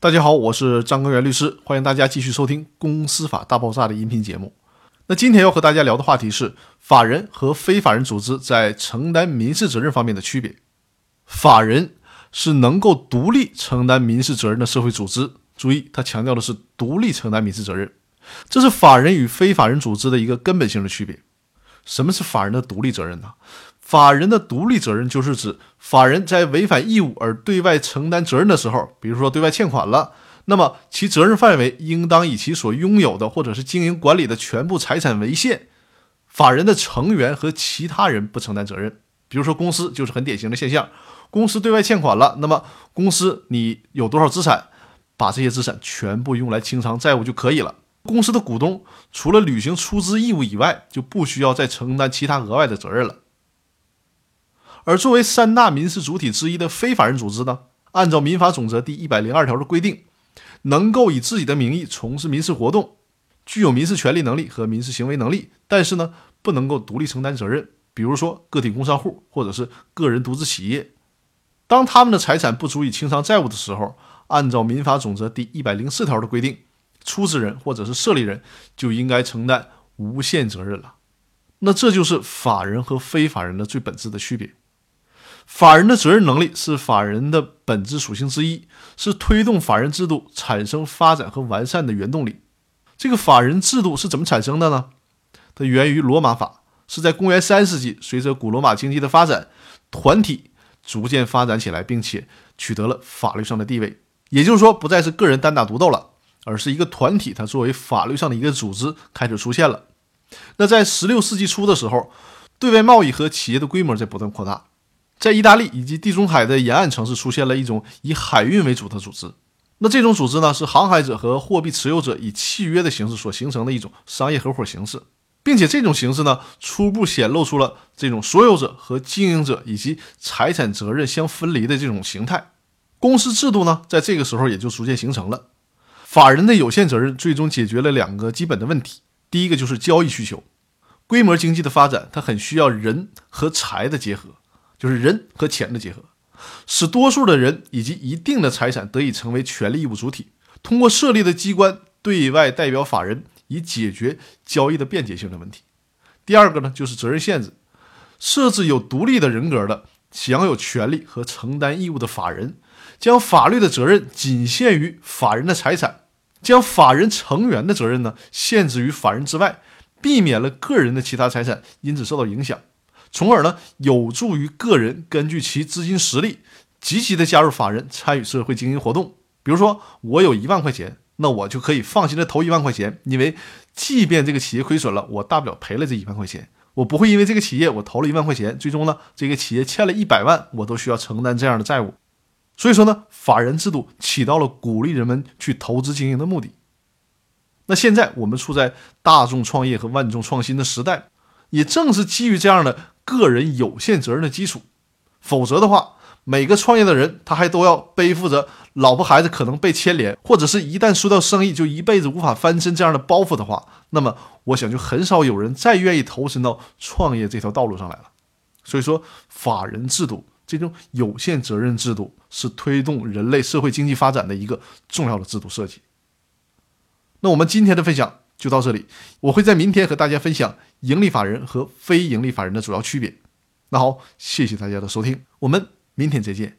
大家好，我是张根源律师，欢迎大家继续收听《公司法大爆炸》的音频节目。那今天要和大家聊的话题是法人和非法人组织在承担民事责任方面的区别。法人是能够独立承担民事责任的社会组织，注意，他强调的是独立承担民事责任，这是法人与非法人组织的一个根本性的区别。什么是法人的独立责任呢？法人的独立责任就是指法人在违反义务而对外承担责任的时候，比如说对外欠款了，那么其责任范围应当以其所拥有的或者是经营管理的全部财产为限。法人的成员和其他人不承担责任。比如说公司就是很典型的现象，公司对外欠款了，那么公司你有多少资产，把这些资产全部用来清偿债务就可以了。公司的股东除了履行出资义务以外，就不需要再承担其他额外的责任了。而作为三大民事主体之一的非法人组织呢，按照民法总则第一百零二条的规定，能够以自己的名义从事民事活动，具有民事权利能力和民事行为能力，但是呢，不能够独立承担责任。比如说个体工商户或者是个人独资企业，当他们的财产不足以清偿债务的时候，按照民法总则第一百零四条的规定，出资人或者是设立人就应该承担无限责任了。那这就是法人和非法人的最本质的区别。法人的责任能力是法人的本质属性之一，是推动法人制度产生发展和完善的原动力。这个法人制度是怎么产生的呢？它源于罗马法，是在公元三世纪，随着古罗马经济的发展，团体逐渐发展起来，并且取得了法律上的地位。也就是说，不再是个人单打独斗了，而是一个团体，它作为法律上的一个组织开始出现了。那在十六世纪初的时候，对外贸易和企业的规模在不断扩大。在意大利以及地中海的沿岸城市出现了一种以海运为主的组织。那这种组织呢，是航海者和货币持有者以契约的形式所形成的一种商业合伙形式，并且这种形式呢，初步显露出了这种所有者和经营者以及财产责任相分离的这种形态。公司制度呢，在这个时候也就逐渐形成了。法人的有限责任最终解决了两个基本的问题：第一个就是交易需求，规模经济的发展，它很需要人和财的结合。就是人和钱的结合，使多数的人以及一定的财产得以成为权利义务主体，通过设立的机关对外代表法人，以解决交易的便捷性的问题。第二个呢，就是责任限制，设置有独立的人格的享有权利和承担义务的法人，将法律的责任仅限于法人的财产，将法人成员的责任呢限制于法人之外，避免了个人的其他财产因此受到影响。从而呢，有助于个人根据其资金实力，积极的加入法人，参与社会经营活动。比如说，我有一万块钱，那我就可以放心的投一万块钱，因为即便这个企业亏损了，我大不了赔了这一万块钱，我不会因为这个企业我投了一万块钱，最终呢，这个企业欠了一百万，我都需要承担这样的债务。所以说呢，法人制度起到了鼓励人们去投资经营的目的。那现在我们处在大众创业和万众创新的时代，也正是基于这样的。个人有限责任的基础，否则的话，每个创业的人他还都要背负着老婆孩子可能被牵连，或者是一旦输掉生意就一辈子无法翻身这样的包袱的话，那么我想就很少有人再愿意投身到创业这条道路上来了。所以说，法人制度这种有限责任制度是推动人类社会经济发展的一个重要的制度设计。那我们今天的分享。就到这里，我会在明天和大家分享盈利法人和非盈利法人的主要区别。那好，谢谢大家的收听，我们明天再见。